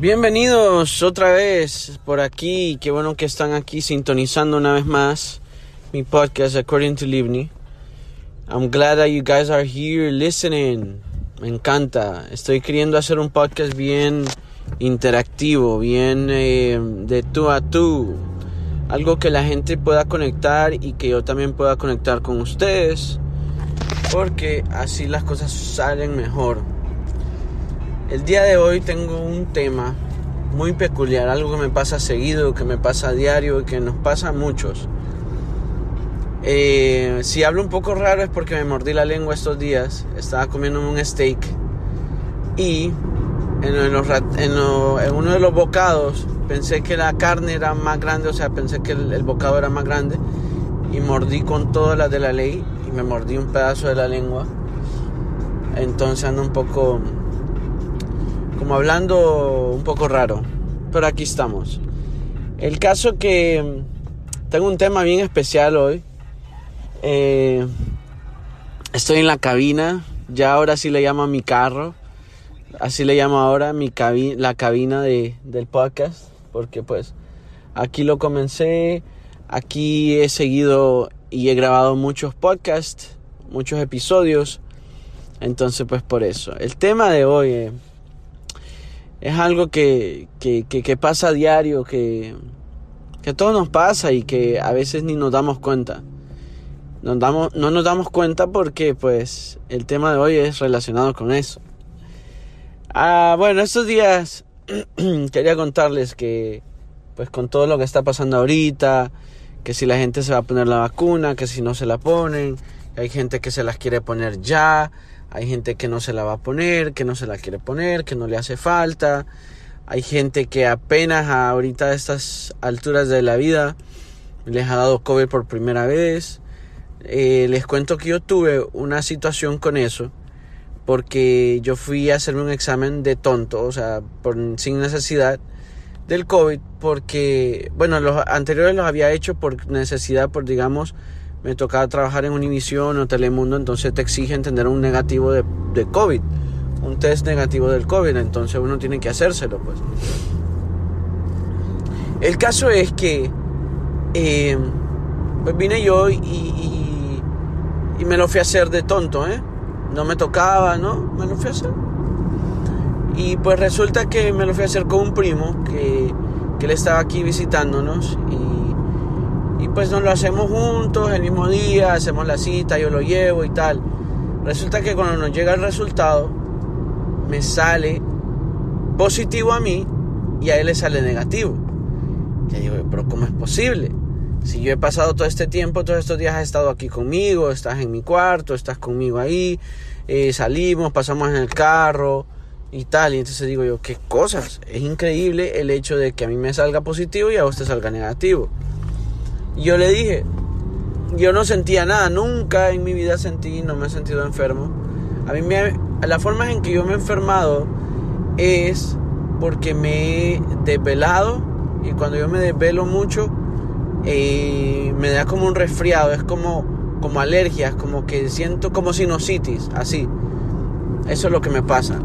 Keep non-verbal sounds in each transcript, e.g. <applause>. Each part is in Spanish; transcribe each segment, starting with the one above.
Bienvenidos otra vez por aquí. Qué bueno que están aquí sintonizando una vez más mi podcast According to Livni. I'm glad that you guys are here listening. Me encanta. Estoy queriendo hacer un podcast bien interactivo, bien eh, de tú a tú. Algo que la gente pueda conectar y que yo también pueda conectar con ustedes. Porque así las cosas salen mejor. El día de hoy tengo un tema muy peculiar, algo que me pasa seguido, que me pasa a diario y que nos pasa a muchos. Eh, si hablo un poco raro es porque me mordí la lengua estos días. Estaba comiendo un steak y en, uno de los bocados pensé que la carne era más grande, o sea, pensé que el, el bocado era más grande y mordí con todas las de la ley y me mordí un pedazo de la lengua. Entonces ando un poco como hablando un poco raro, pero aquí estamos. El caso que tengo un tema bien especial hoy. Eh, estoy en la cabina, ya ahora sí le llamo a mi carro, así le llamo ahora mi la cabina de, del podcast, porque pues aquí lo comencé, aquí he seguido y he grabado muchos podcasts, muchos episodios, entonces pues por eso. El tema de hoy... Eh, es algo que, pasa a diario, que, que todo nos pasa y que a veces ni nos damos cuenta. Nos damos, no nos damos cuenta porque pues el tema de hoy es relacionado con eso. Ah, bueno, estos días <clears throat> quería contarles que pues con todo lo que está pasando ahorita, que si la gente se va a poner la vacuna, que si no se la ponen, que hay gente que se las quiere poner ya, hay gente que no se la va a poner, que no se la quiere poner, que no le hace falta. Hay gente que apenas ahorita a estas alturas de la vida les ha dado COVID por primera vez. Eh, les cuento que yo tuve una situación con eso porque yo fui a hacerme un examen de tonto, o sea, por, sin necesidad del COVID, porque, bueno, los anteriores los había hecho por necesidad, por digamos, me tocaba trabajar en Univision o Telemundo, entonces te exigen tener un negativo de, de, COVID, un test negativo del COVID, entonces uno tiene que hacérselo, pues. El caso es que, eh, pues vine yo y, y, me lo fui a hacer de tonto, ¿eh? No me tocaba, ¿no? Me lo fui a hacer. Y pues resulta que me lo fui a hacer con un primo que, que él estaba aquí visitándonos y y pues nos lo hacemos juntos el mismo día, hacemos la cita, yo lo llevo y tal. Resulta que cuando nos llega el resultado, me sale positivo a mí y a él le sale negativo. Y digo, pero ¿cómo es posible? Si yo he pasado todo este tiempo, todos estos días has estado aquí conmigo, estás en mi cuarto, estás conmigo ahí, eh, salimos, pasamos en el carro y tal. Y entonces digo yo, ¿qué cosas? Es increíble el hecho de que a mí me salga positivo y a usted salga negativo yo le dije, yo no sentía nada, nunca en mi vida sentí, no me he sentido enfermo. A mí me, la forma en que yo me he enfermado es porque me he desvelado y cuando yo me desvelo mucho eh, me da como un resfriado, es como, como alergias, como que siento como sinusitis, así. Eso es lo que me pasa.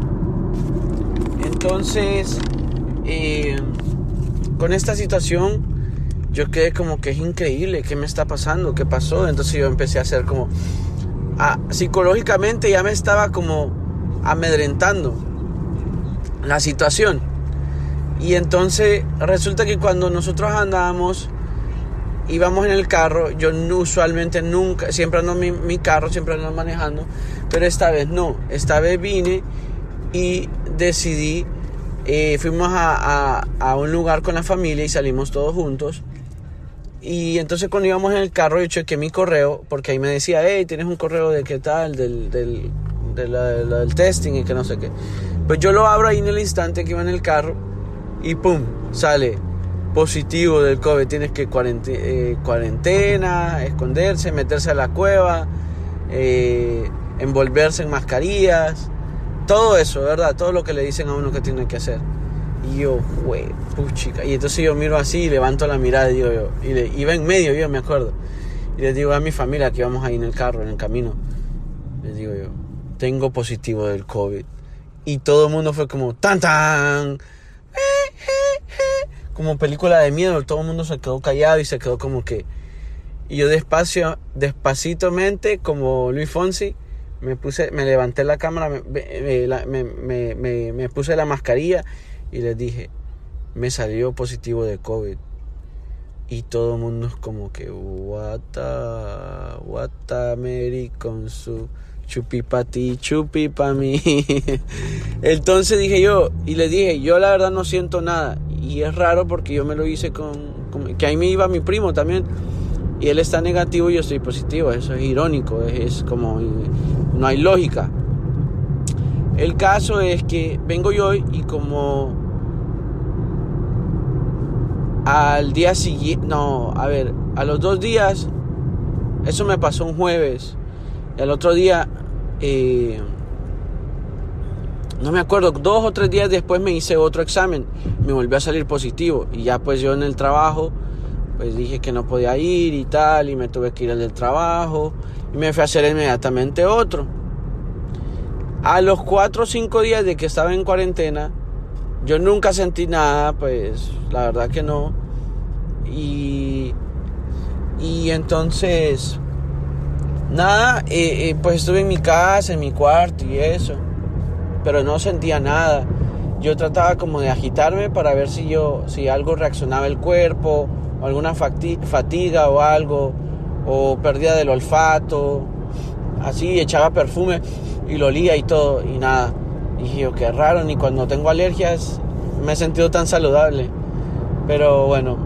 Entonces, eh, con esta situación yo quedé como que es increíble, ¿qué me está pasando? ¿Qué pasó? Entonces yo empecé a hacer como, psicológicamente ya me estaba como amedrentando la situación. Y entonces resulta que cuando nosotros andábamos, íbamos en el carro, yo usualmente nunca, siempre ando mi, mi carro, siempre ando manejando, pero esta vez no, esta vez vine y decidí, eh, fuimos a, a, a un lugar con la familia y salimos todos juntos y entonces cuando íbamos en el carro yo chequé mi correo, porque ahí me decía, hey, tienes un correo de qué tal, del, del, del testing y que no sé qué. Pues yo lo abro ahí en el instante que iba en el carro y pum, sale positivo del COVID. Tienes que eh, cuarentena, esconderse, meterse a la cueva, eh, envolverse en mascarillas, todo eso, ¿verdad? Todo lo que le dicen a uno que tiene que hacer. Y yo, güey, puchica. Y entonces yo miro así y levanto la mirada y digo yo, y le, iba en medio, yo me acuerdo. Y le digo a mi familia que íbamos ahí en el carro, en el camino. Les digo yo, tengo positivo del COVID. Y todo el mundo fue como, tan tan. como película de miedo, todo el mundo se quedó callado y se quedó como que... Y yo despacio, despacitamente, como Luis Fonsi, me puse, me levanté la cámara, me, me, me, puse la mascarilla y les dije, me salió positivo de COVID. Y todo el mundo es como que, what the, Mary con su chupi pa ti, chupi pa mí. <laughs> Entonces dije yo, y le dije, yo la verdad no siento nada. Y es raro porque yo me lo hice con, que ahí me iba mi primo también. Y él está negativo y yo estoy positivo. Eso es irónico, es como, no hay lógica. El caso es que vengo yo y como al día siguiente, no, a ver, a los dos días, eso me pasó un jueves. Y al otro día, eh, no me acuerdo, dos o tres días después me hice otro examen, me volvió a salir positivo y ya pues yo en el trabajo pues dije que no podía ir y tal y me tuve que ir al del trabajo y me fui a hacer inmediatamente otro. A los cuatro o cinco días de que estaba en cuarentena, yo nunca sentí nada, pues la verdad que no. Y, y entonces, nada, eh, eh, pues estuve en mi casa, en mi cuarto y eso pero no sentía nada. Yo trataba como de agitarme para ver si yo, si algo reaccionaba el cuerpo, o alguna fatiga o algo, o pérdida del olfato, así echaba perfume y lo olía y todo, y nada. Y dije, qué raro, ni cuando tengo alergias me he sentido tan saludable. Pero bueno,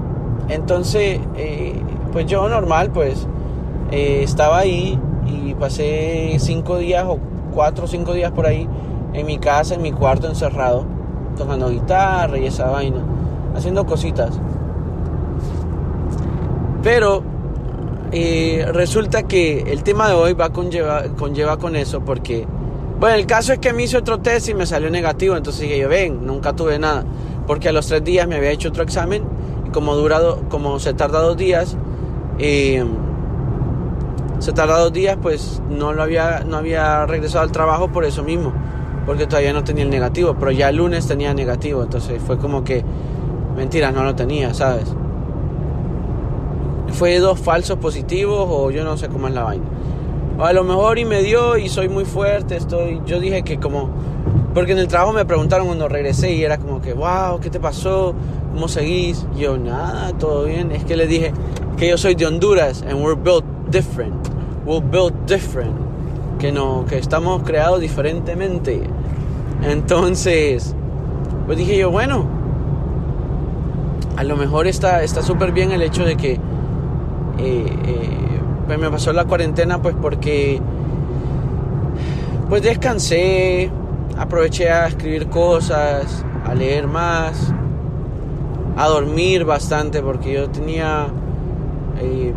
entonces, eh, pues yo normal, pues eh, estaba ahí y pasé cinco días o cuatro o cinco días por ahí en mi casa, en mi cuarto encerrado, tocando guitarra y esa vaina, haciendo cositas. Pero eh, resulta que el tema de hoy va conlleva, conlleva con eso porque, bueno, el caso es que me hice otro test y me salió negativo, entonces dije yo, ven, nunca tuve nada, porque a los tres días me había hecho otro examen y como, durado, como se tarda dos días, eh, se tarda dos días, pues no, lo había, no había regresado al trabajo por eso mismo porque todavía no tenía el negativo, pero ya el lunes tenía negativo, entonces fue como que, mentira, no lo tenía, ¿sabes? Fue dos falsos positivos o yo no sé cómo es la vaina. O a lo mejor y me dio y soy muy fuerte, estoy, yo dije que como, porque en el trabajo me preguntaron cuando regresé y era como que, wow, ¿qué te pasó? ¿Cómo seguís? Y yo, nada, todo bien. Es que le dije que yo soy de Honduras and we're built different. We're built different que no, que estamos creados diferentemente. Entonces, pues dije yo, bueno, a lo mejor está súper bien el hecho de que pues me pasó la cuarentena, pues porque pues descansé, aproveché a escribir cosas, a leer más, a dormir bastante, porque yo tenía eh,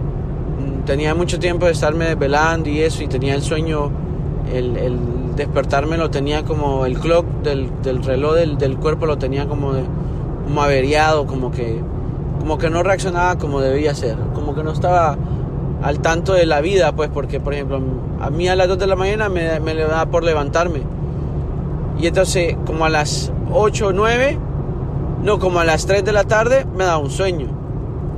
tenía mucho tiempo de estarme desvelando y eso, y tenía el sueño, el, despertarme lo tenía como el clock del, del reloj del, del, cuerpo lo tenía como, de, como averiado, como que, como que no reaccionaba como debía ser, como que no estaba al tanto de la vida, pues porque, por ejemplo, a mí a las 2 de la mañana me, me daba por levantarme. Y entonces, como a las 8 o 9, no, como a las 3 de la tarde, me daba un sueño.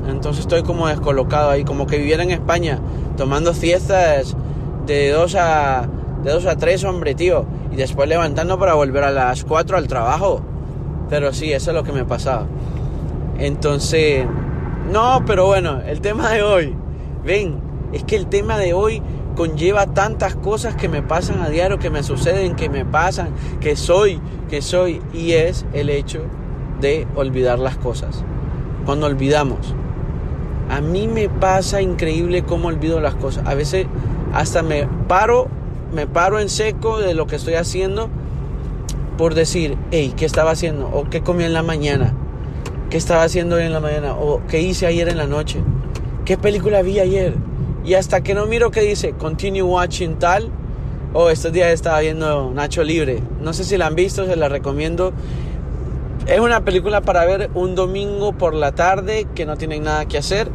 Entonces estoy como descolocado ahí, como que viviera en España, tomando fiestas de 2 a, de dos a 3, hombre, tío. Y después levantando para volver a las 4 al trabajo. Pero sí, eso es lo que me pasaba. Entonces, no, pero bueno, el tema de hoy, ven, es que el tema de hoy conlleva tantas cosas que me pasan a diario, que me suceden, que me pasan, que soy, que soy, y es el hecho de olvidar las cosas. Cuando olvidamos, a mí me pasa increíble cómo olvido las cosas. A veces hasta me paro, me paro en seco de lo que estoy haciendo por decir, hey, ¿qué estaba haciendo? O qué comí en la mañana. ¿Qué estaba haciendo hoy en la mañana? O qué hice ayer en la noche. ¿Qué película vi ayer? Y hasta que no miro que dice, continue watching tal. O estos días estaba viendo Nacho Libre. No sé si la han visto, se la recomiendo. Es una película para ver un domingo por la tarde que no tienen nada que hacer.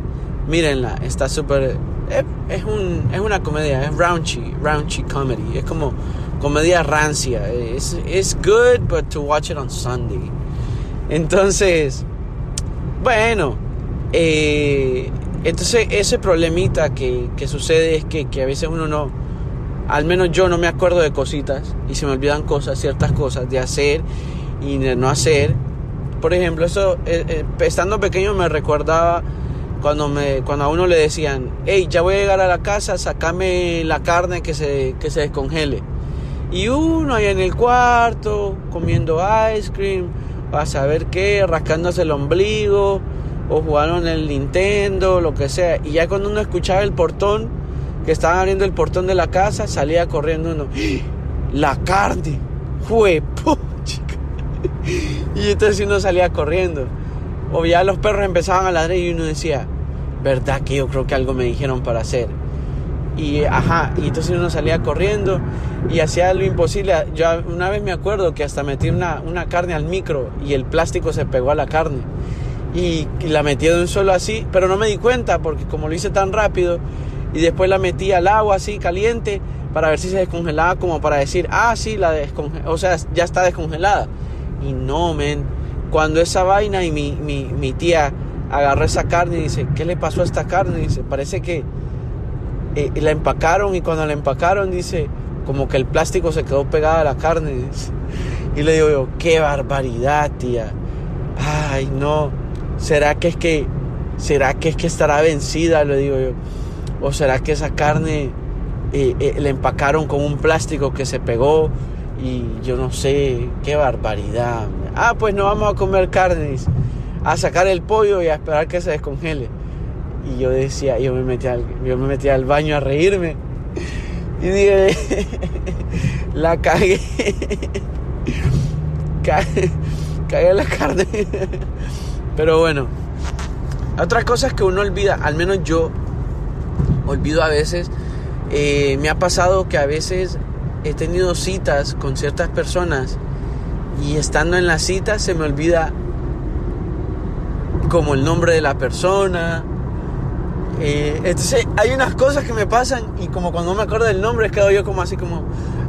Mírenla, está súper... Es, es, un, es una comedia, es raunchy, raunchy comedy. Es como comedia rancia. Es, es good, but to watch it on Sunday. Entonces, Bueno, eh, entonces ese problemita que, sucede es que, a veces uno no, al menos yo no me acuerdo de cositas y se me olvidan cosas, ciertas cosas de hacer y de no hacer. Por ejemplo, eso, eh, eh, estando pequeño me recordaba cuando a uno le decían, hey, ya voy a llegar a la casa, sacame la carne que se, que se descongele. Y uno ahí en el cuarto, comiendo ice cream, a saber qué, rascándose el ombligo, o jugaron el Nintendo, lo que sea. Y ya cuando uno escuchaba el portón, que estaban abriendo el portón de la casa, salía corriendo uno. La carne, fue. <laughs> Y entonces uno salía corriendo. O ya los perros empezaban a ladrar y uno decía, ¿verdad que yo creo que algo me dijeron para hacer? Y ajá, y entonces uno salía corriendo y hacía lo imposible. Yo una vez me acuerdo que hasta metí una, una carne al micro y el plástico se pegó a la carne y, la metí de un solo así, pero no me di cuenta porque como lo hice tan rápido y después la metí al agua así caliente para ver si se descongelaba como para decir, ah, sí, la o sea, ya está descongelada. Y no, men, cuando esa vaina y mi, mi, mi tía agarró esa carne y dice, ¿qué le pasó a esta carne? Y dice, parece que eh, la empacaron y cuando la empacaron dice, como que el plástico se quedó pegado a la carne. Y le digo yo, qué barbaridad, tía. Ay, no. ¿Será que es que, será que es que estará vencida? Le digo yo. ¿O será que esa carne eh, eh, le empacaron con un plástico que se pegó? Y yo no sé, qué barbaridad. Ah, pues no vamos a comer carne, a sacar el pollo y a esperar que se descongele. Y yo decía, yo me metí al, yo me metí al baño a reírme. Y dije, <laughs> la cagué. <laughs> cagué la carne. <laughs> Pero bueno, otra cosa es que uno olvida, al menos yo olvido a veces, eh, me ha pasado que a veces he tenido citas con ciertas personas y estando en la cita se me olvida como el nombre de la persona. Eh, entonces hay unas cosas que me pasan y como cuando me acuerdo del nombre quedo yo como así como,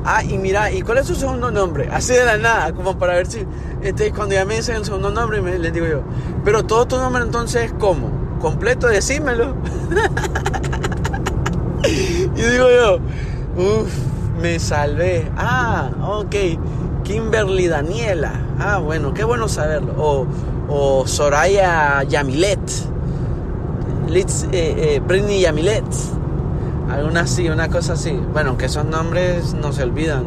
ah, y mira, ¿y cuál es su segundo nombre? Así de la nada, como para ver si, este, cuando ya me dicen el segundo nombre, me, les digo yo, pero todo tu nombre entonces, ¿cómo? ¿Completo? Decímelo. <laughs> y digo yo, uff, me salvé. Ah, ok, Kimberly Daniela. Ah, bueno, qué bueno saberlo. O, o Soraya Yamilet. Litz, eh, eh, Britney Yamilet alguna así, una cosa así. Bueno, que esos nombres no se olvidan.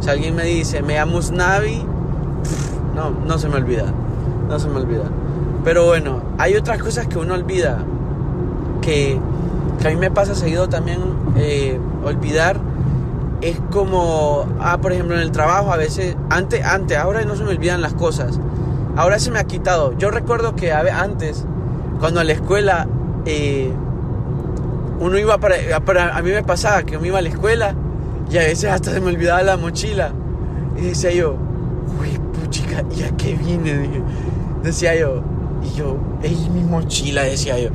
Si alguien me dice, me llamo Navi, no, no se me olvida. No se me olvida. Pero bueno, hay otras cosas que uno olvida. Que, que a mí me pasa seguido también eh, olvidar. Es como, ah, por ejemplo, en el trabajo a veces, antes, antes, ahora no se me olvidan las cosas. Ahora se me ha quitado. Yo recuerdo que antes, cuando a la escuela eh, uno iba para, a mí me pasaba que uno iba a la escuela y a veces hasta se me olvidaba la mochila. Y decía yo, uy, puchica, ¿y a qué vine? decía yo, y yo, es mi mochila, decía yo.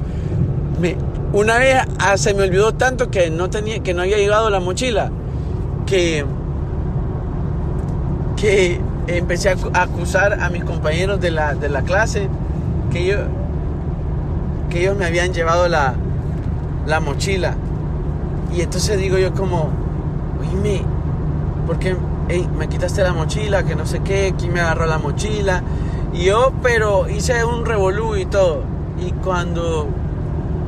Me, una vez ah, se me olvidó tanto que no, tenía, que no había llegado la mochila, que, que empecé a acusar a mis compañeros de la, de la clase que, yo, que ellos me habían llevado la, la mochila. Y entonces digo yo como, oíme, ¿por qué me quitaste la mochila? Que no sé qué, ¿quién me agarró la mochila? Y yo, pero hice un revolú y todo. Y cuando,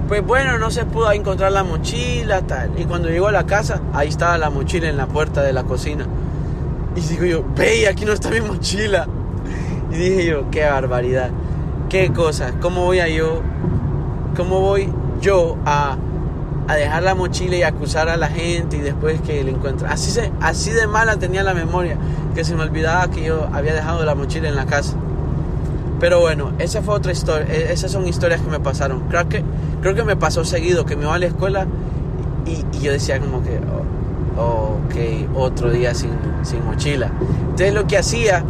pues bueno, no se pudo encontrar la mochila, tal. Y cuando llego a la casa, ahí estaba la mochila en la puerta de la cocina. Y digo yo, ve, aquí no está mi mochila. Y dije yo, qué barbaridad, qué cosa, ¿cómo voy a yo, cómo voy yo a a dejar la mochila y acusar a la gente y después que le encuentra. Así, se, así de mala tenía la memoria que se me olvidaba que yo había dejado la mochila en la casa. Pero bueno, esa fue otra historia. E, esas son historias que me pasaron. Creo que, creo que me pasó seguido que me iba a la escuela y, yo decía como que, oh, ok, otro día sin, sin, mochila. Entonces lo que hacía,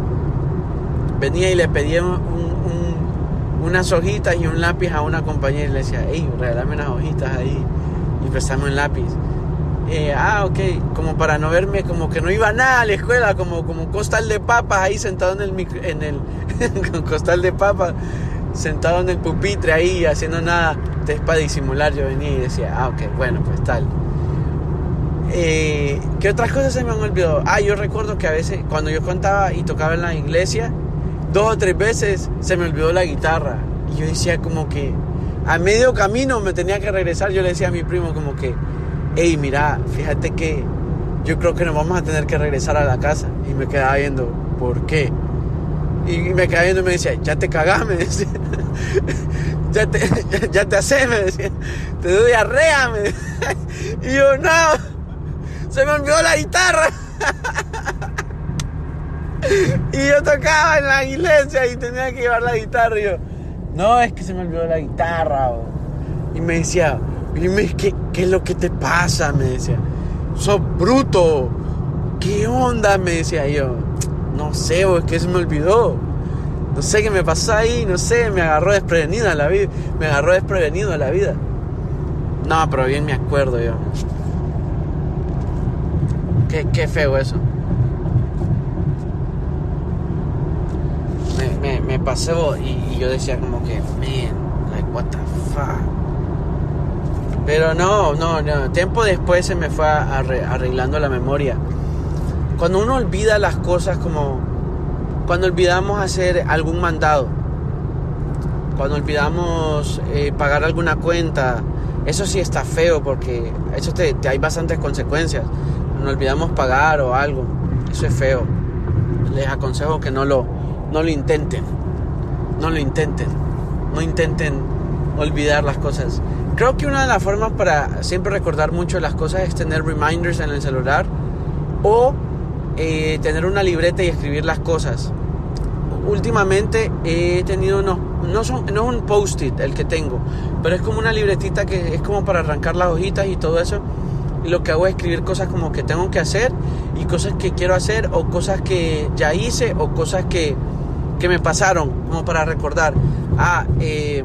venía y le pedía unas hojitas y un lápiz a una compañera y le decía, hey, regálame unas hojitas ahí y prestamos un lápiz. Eh, ah, ok, como para no verme, como que no iba nada a la escuela, como, como un costal de papas ahí sentado en el, en el <laughs> costal de papas. sentado en el pupitre ahí haciendo nada. Entonces para disimular yo venía y decía, ah, ok, bueno, pues tal. Eh, ¿Qué otras cosas se me han olvidado? Ah, yo recuerdo que a veces cuando yo contaba y tocaba en la iglesia, dos o tres veces se me olvidó la guitarra. Y yo decía como que a medio camino me tenía que regresar. Yo le decía a mi primo como que, hey, mira, fíjate que yo creo que nos vamos a tener que regresar a la casa. Y me quedaba viendo, ¿por qué? Y me quedaba viendo y me decía, ya te cagás, me decía. <laughs> ya te, <laughs> ya, te haces, me decía. Te doy diarrea, me <laughs> Y yo, no se me olvidó la guitarra. <laughs> y yo tocaba en la iglesia y tenía que llevar la guitarra. Y yo, no, es que se me olvidó la guitarra. Y me decía, dime, ¿qué, ¿qué es lo que te pasa? Me decía, sos bruto. ¿Qué onda? Me decía yo. No sé, es que se me olvidó. No sé qué me pasó ahí, no sé, me agarró desprevenido la vida. Me agarró desprevenido la vida. No, pero bien me acuerdo yo. Qué, feo eso. Me, pasó y, yo decía como que, man, like, what the fuck. Pero no, no, no. Tiempo después se me fue arreglando la memoria. Cuando uno olvida las cosas como cuando olvidamos hacer algún mandado, cuando olvidamos eh, pagar alguna cuenta, eso sí está feo porque eso te, te hay bastantes consecuencias nos olvidamos pagar o algo. Eso es feo. Les aconsejo que no lo, no lo intenten. No lo intenten. No intenten olvidar las cosas. Creo que una de las formas para siempre recordar mucho las cosas es tener reminders en el celular o eh, tener una libreta y escribir las cosas. Últimamente he tenido unos, no, no es un post-it el que tengo, pero es como una libretita que es como para arrancar las hojitas y todo eso y lo que hago es escribir cosas como que tengo que hacer y cosas que quiero hacer o cosas que ya hice o cosas que, que me pasaron, como para recordar. Ah, eh,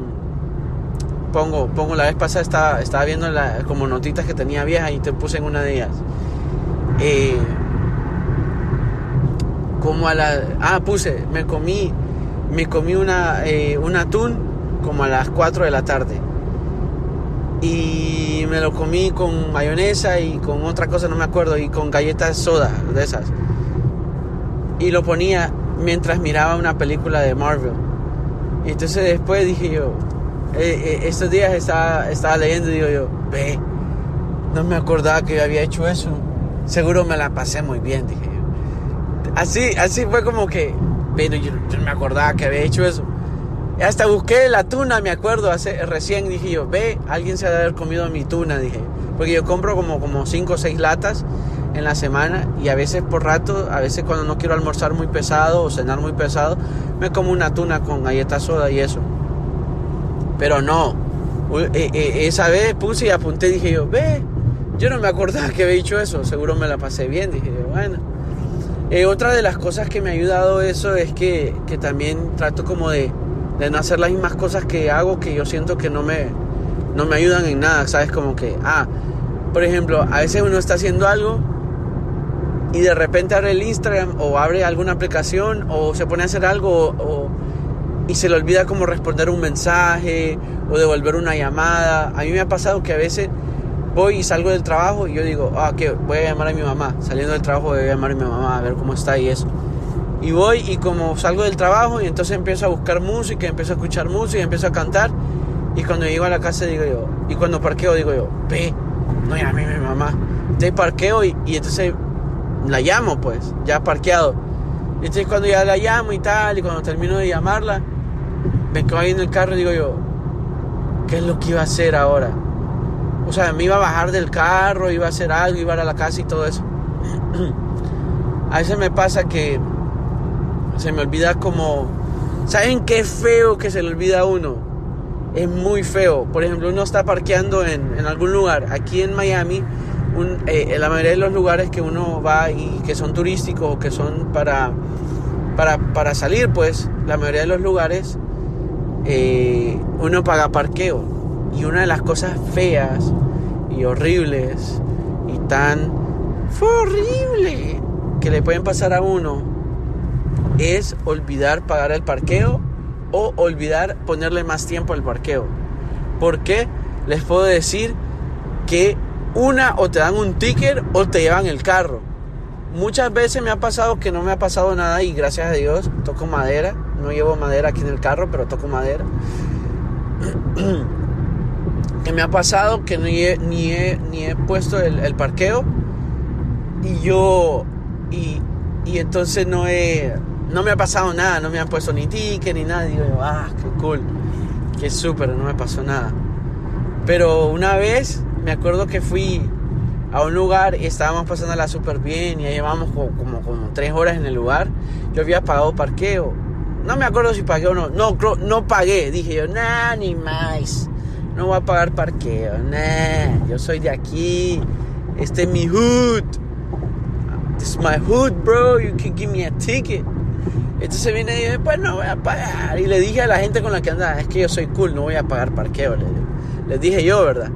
pongo, pongo la vez pasada estaba, estaba viendo como notitas que tenía viejas y te puse en una de ellas. Eh, como a la... Ah, puse, me comí, me comí una, eh, un atún como a las 4 de la tarde y me lo comí con mayonesa y con otra cosa, no me acuerdo, y con galletas soda de esas. Y lo ponía mientras miraba una película de Marvel. Y entonces después dije yo, eh, eh, estos días estaba, estaba leyendo y digo yo, ve, no me acordaba que había hecho eso. Seguro me la pasé muy bien, dije yo. Así, así fue como que, pero yo no me acordaba que había hecho eso. Hasta busqué la tuna, me acuerdo, hace, recién dije yo, ve, alguien se ha de haber comido mi tuna, dije. Porque yo compro como, como cinco o seis latas en la semana y a veces por rato, a veces cuando no quiero almorzar muy pesado o cenar muy pesado, me como una tuna con galletas soda y eso. Pero no, e, e, esa vez puse y apunté, dije yo, ve, yo no me acordaba que había dicho eso, seguro me la pasé bien, dije yo, bueno. Eh, otra de las cosas que me ha ayudado eso es que, que también trato como de de no hacer las mismas cosas que hago que yo siento que no me, no me ayudan en nada, ¿sabes? Como que, ah, por ejemplo, a veces uno está haciendo algo y de repente abre el Instagram o abre alguna aplicación o se pone a hacer algo y se le olvida como responder un mensaje o devolver una llamada. A mí me ha pasado que a veces voy y salgo del trabajo y yo digo, ah, que voy a llamar a mi mamá. Saliendo del trabajo voy a llamar a mi mamá a ver cómo está y eso. Y voy y como salgo del trabajo y entonces empiezo a buscar música, empiezo a escuchar música, empiezo a cantar. Y cuando llego a la casa digo yo, y cuando parqueo digo yo, ve, no llamé a mi mamá. Entonces parqueo y, y entonces la llamo pues, ya parqueado. Y entonces cuando ya la llamo y tal, y cuando termino de llamarla, me quedo ahí en el carro y digo yo, ¿qué es lo que iba a hacer ahora? O sea, me iba a bajar del carro, iba a hacer algo, iba a ir a la casa y todo eso. <clears throat> a veces me pasa que se me olvida como... ¿Saben qué feo que se le olvida a uno? Es muy feo. Por ejemplo, uno está parqueando en, algún lugar. Aquí en Miami, eh, en la mayoría de los lugares que uno va y que son turísticos o que son para, para, salir, pues la mayoría de los lugares eh, uno paga parqueo. Y una de las cosas feas y horribles y tan... Horrible que le pueden pasar a uno es olvidar pagar el parqueo o olvidar ponerle más tiempo al parqueo. ¿Por qué? Les puedo decir que una o te dan un ticket o te llevan el carro. Muchas veces me ha pasado que no me ha pasado nada y gracias a Dios toco madera. No llevo madera aquí en el carro, pero toco madera. <clears throat> que me ha pasado que ni he, ni ni he puesto el, parqueo y yo y, y, entonces no he no me ha pasado nada, no me han puesto ni ticket ni nada. Digo, ah, qué cool, qué súper, no me pasó nada. Pero una vez me acuerdo que fui a un lugar y estábamos pasándola súper bien y ya llevamos como, como, tres horas en el lugar. Yo había pagado parqueo. No me acuerdo si pagué o no. No, no pagué. Dije yo, nah, ni más. No voy a pagar parqueo. Nah, yo soy de aquí. Este es mi hood. This is my hood, bro. You can give me a ticket. Entonces viene y dice, pues no voy a pagar. Y le dije a la gente con la que andaba, es que yo soy cool, no voy a pagar parqueo. Les, dije yo, ¿verdad?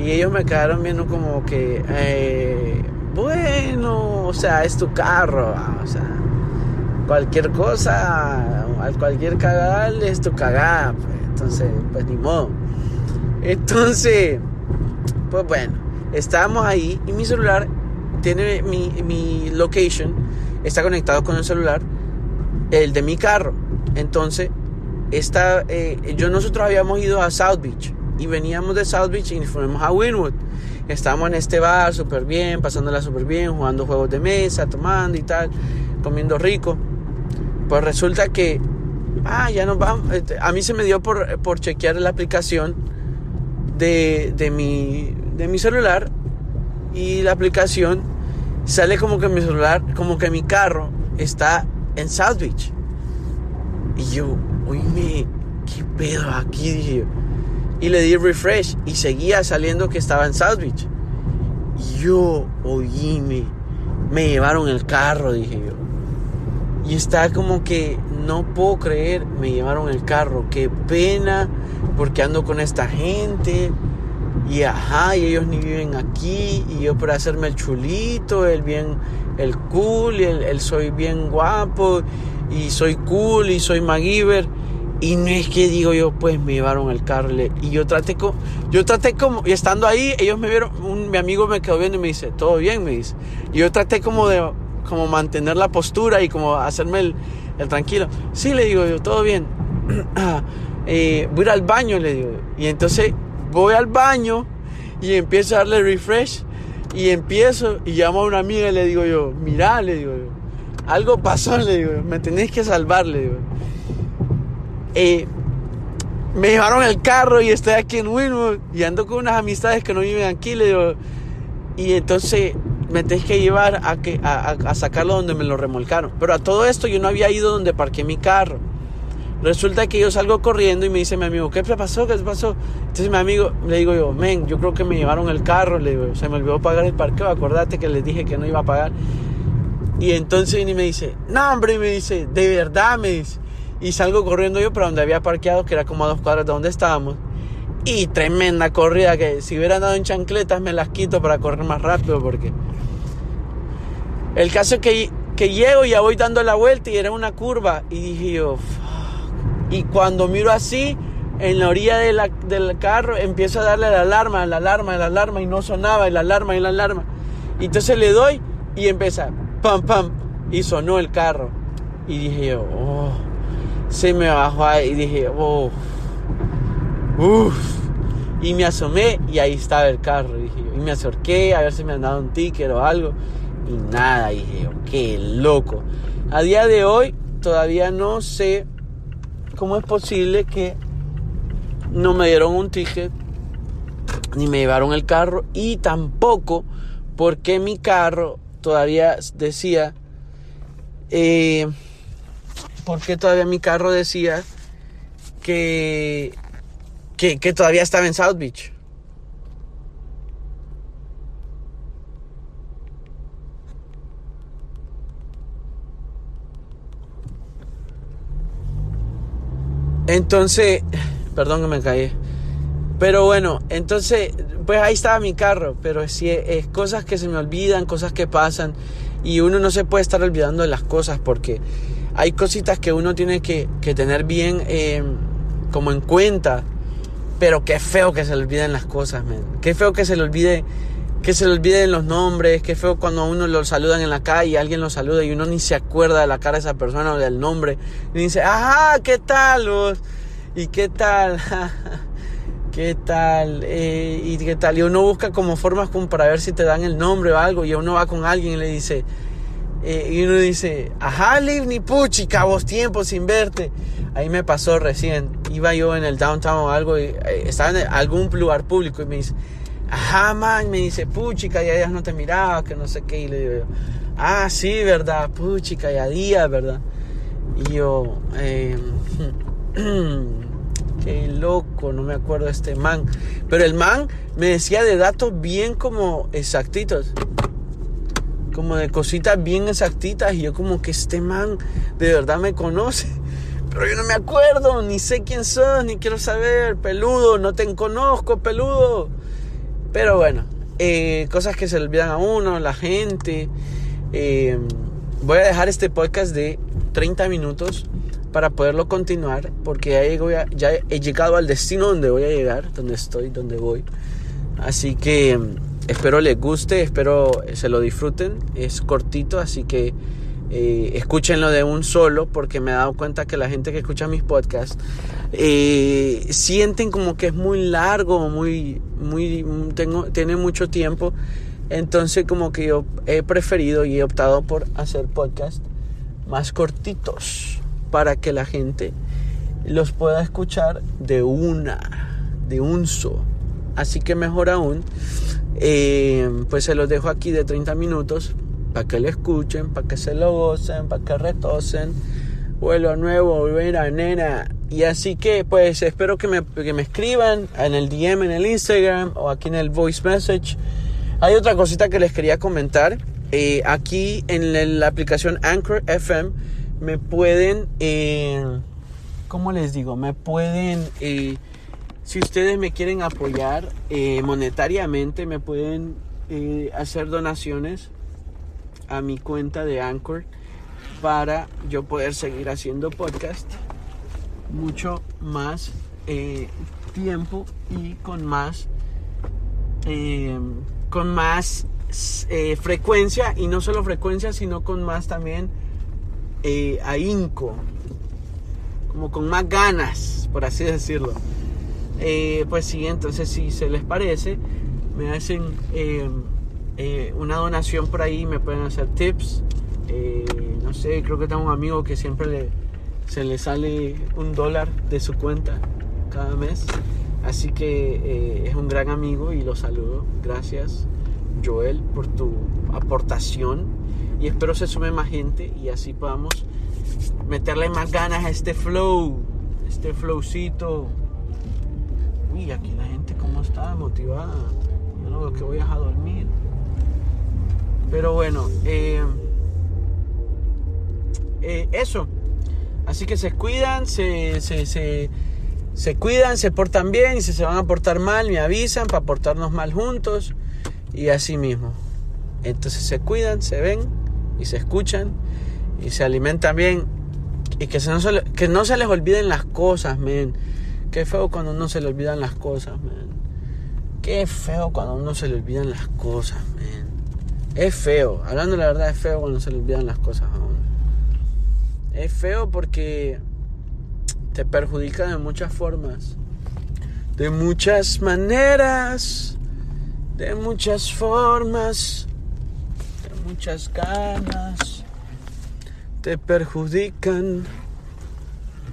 Y ellos me quedaron viendo como que, eh, bueno, o sea, es tu carro, o sea, cualquier cosa, al cualquier cagal es tu cagada. Pues. entonces, pues ni modo. Entonces, pues bueno, estábamos ahí y mi celular tiene mi, mi location, está conectado con el celular el de mi carro. Entonces, eh, yo nosotros habíamos ido a South Beach y veníamos de South Beach y fuimos a Winwood. Estábamos en este bar súper bien, pasándola súper bien, jugando juegos de mesa, tomando y tal, comiendo rico. Pues resulta que, ah, ya nos vamos. Este, a mí se me dio por, por chequear la aplicación de, de, mi, de mi celular y la aplicación sale como que mi celular, como que mi carro está en South Beach. Y yo, oíme, ¿qué pedo aquí? Dije yo. Y le di refresh y seguía saliendo que estaba en South Beach. Y yo, oíme, me llevaron el carro, dije yo. Y está como que no puedo creer, me llevaron el carro. Qué pena, porque ando con esta gente. Y ajá, y ellos ni viven aquí. Y yo por hacerme el chulito, el bien el cool, el, el soy bien guapo y soy cool y soy MacGyver. Y no es que digo yo, pues me llevaron el carro y yo traté como, yo traté como, y estando ahí, ellos me vieron, un, mi amigo me quedó viendo y me dice, todo bien, me dice. Y yo traté como de, como mantener la postura y como hacerme el, el tranquilo. Sí, le digo yo, todo bien. <clears throat> eh, voy al baño, le digo. Y entonces voy al baño y empiezo a darle refresh y empiezo y llamo a una amiga y le digo yo, mira, le digo yo, algo pasó, <laughs> le digo me tenéis que salvar, le digo. Me llevaron el carro y estoy aquí en Winwood y ando con unas amistades que no viven aquí, le digo. Y entonces me tenéis que llevar a, que, a, a sacarlo donde me lo remolcaron. Pero a todo esto yo no había ido donde parqué mi carro. Resulta que yo salgo corriendo y me dice mi amigo, ¿qué pasó? ¿Qué pasó? Entonces mi amigo, le digo yo, men, yo creo que me llevaron el carro, le digo, se me olvidó pagar el parqueo, acordate que les dije que no iba a pagar. Y entonces y me dice, no hombre, me dice, de verdad, me dice. Y salgo corriendo yo para donde había parqueado, que era como a dos cuadras de donde estábamos. Y tremenda corrida que si hubiera dado en chancletas me las quito para correr más rápido porque... El caso es que, que llego y ya voy dando la vuelta y era una curva y dije yo, y cuando miro así, en la orilla del carro, empiezo a darle la alarma, la alarma, la alarma, y no sonaba, y la alarma, y la alarma. Y entonces le doy y empieza, pam, pam, y sonó el carro. Y dije yo, oh, se me bajó ahí, y dije, oh, uff. Y me asomé y ahí estaba el carro. Dije y me acerqué a ver si me han dado un ticket o algo. Y nada, dije yo, qué loco. A día de hoy todavía no sé ¿cómo es posible que no me dieron un ticket ni me llevaron el carro y tampoco porque mi carro todavía decía eh, porque todavía mi carro decía que, que, todavía estaba en South Beach Entonces, perdón que me caí. Pero bueno, entonces, pues ahí estaba mi carro. Pero sí, es cosas que se me olvidan, cosas que pasan. Y uno no se puede estar olvidando de las cosas porque hay cositas que uno tiene que, tener bien eh, como en cuenta. Pero qué feo que se le olviden las cosas, man. Qué feo que se le olvide que se le olviden los nombres, qué feo cuando a uno lo saludan en la calle, alguien lo saluda y uno ni se acuerda de la cara de esa persona o del nombre. Y dice, ajá, ¿qué tal vos? ¿Y qué tal? <laughs> ¿Qué tal? Eh, ¿Y qué tal? Y uno busca como formas como para ver si te dan el nombre o algo. Y uno va con alguien y le dice, eh, y uno dice, ajá, Livni Puchi, cabos tiempo sin verte. Ahí me pasó recién. Iba yo en el downtown o algo y eh, estaba en algún lugar público y me dice, ajá, man, me dice, puchica, ya días no te miraba, que no sé qué. Y le digo ah, sí, verdad, puchica, ya días, verdad. Y yo, eh, <clears throat> qué loco, no me acuerdo este man. Pero el man me decía de datos bien como exactitos. Como de cositas bien exactitas. Y yo como que este man de verdad me conoce. <laughs> Pero yo no me acuerdo, ni sé quién sos, ni quiero saber. Peludo, no te conozco, peludo. Pero bueno, eh, cosas que se olvidan a uno, la gente. Eh, voy a dejar este podcast de 30 minutos para poderlo continuar porque ya, ya he llegado al destino donde voy a llegar, donde estoy, donde voy. Así que espero les guste, espero se lo disfruten. Es cortito, así que eh, escúchenlo de un solo porque me he dado cuenta que la gente que escucha mis podcasts eh, sienten como que es muy largo, muy, muy, tengo, tiene mucho tiempo. Entonces como que yo he preferido y he optado por hacer podcasts más cortitos para que la gente los pueda escuchar de una, de un so. Así que mejor aún, eh, pues se los dejo aquí de 30 minutos para que lo escuchen, para que se lo gocen, para que retosen. Vuelo nuevo, volver a nena. Y así que pues espero que me, que me escriban en el DM, en el Instagram o aquí en el voice message. Hay otra cosita que les quería comentar. Eh, aquí en la, aplicación Anchor FM me pueden, eh, ¿cómo les digo? Me pueden, eh, si ustedes me quieren apoyar eh, monetariamente, me pueden hacer donaciones a mi cuenta de Anchor para yo poder seguir haciendo podcast mucho más tiempo y con más con más frecuencia y no solo frecuencia sino con más también eh, ahínco, como con más ganas, por así decirlo. Eh, pues sí, entonces si se les parece, me hacen eh, eh, una donación por ahí, me pueden hacer tips. no sé, creo que tengo un amigo que siempre le, se le sale un dólar de su cuenta cada mes. Así que es un gran amigo y lo saludo. Gracias, Joel, por tu aportación y espero se sume más gente y así podamos meterle más ganas a este flow, este flowcito. Uy, aquí la gente cómo está motivada. Yo no veo que voy a dormir. Pero bueno, eh, eh, eso. Así que se cuidan, se, se, se, cuidan, se portan bien y si se van a portar mal me avisan para portarnos mal juntos y así mismo. Entonces se cuidan, se ven y se escuchan y se alimentan bien y que, no, se, que no se les olviden las cosas, men. Qué feo cuando uno se le olvidan las cosas, men. Qué feo cuando uno se le olvidan las cosas, men. Es feo, hablando la verdad, es feo cuando se le olvidan las cosas a uno. Es feo porque te perjudica de muchas formas, de muchas maneras, de muchas formas muchas ganas, te perjudican.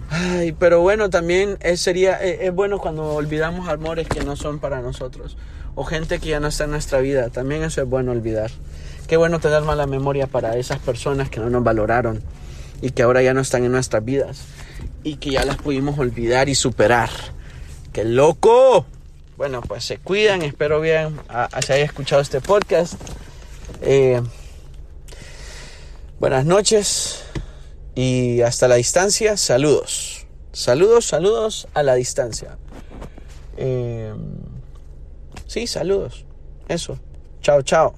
Ay, pero bueno, también es, sería, es, bueno cuando olvidamos amores que no son para nosotros o gente que ya no está en nuestra vida. También eso es bueno olvidar. Qué bueno tener mala memoria para esas personas que no nos valoraron y que ahora ya no están en nuestras vidas y que ya las pudimos olvidar y superar. ¡Qué loco! Bueno, pues se cuidan, espero bien a, se haya escuchado este podcast. Eh, Buenas noches y hasta la distancia, saludos. Saludos, saludos a la distancia. Eh, sí, saludos. Eso. Chao, chao.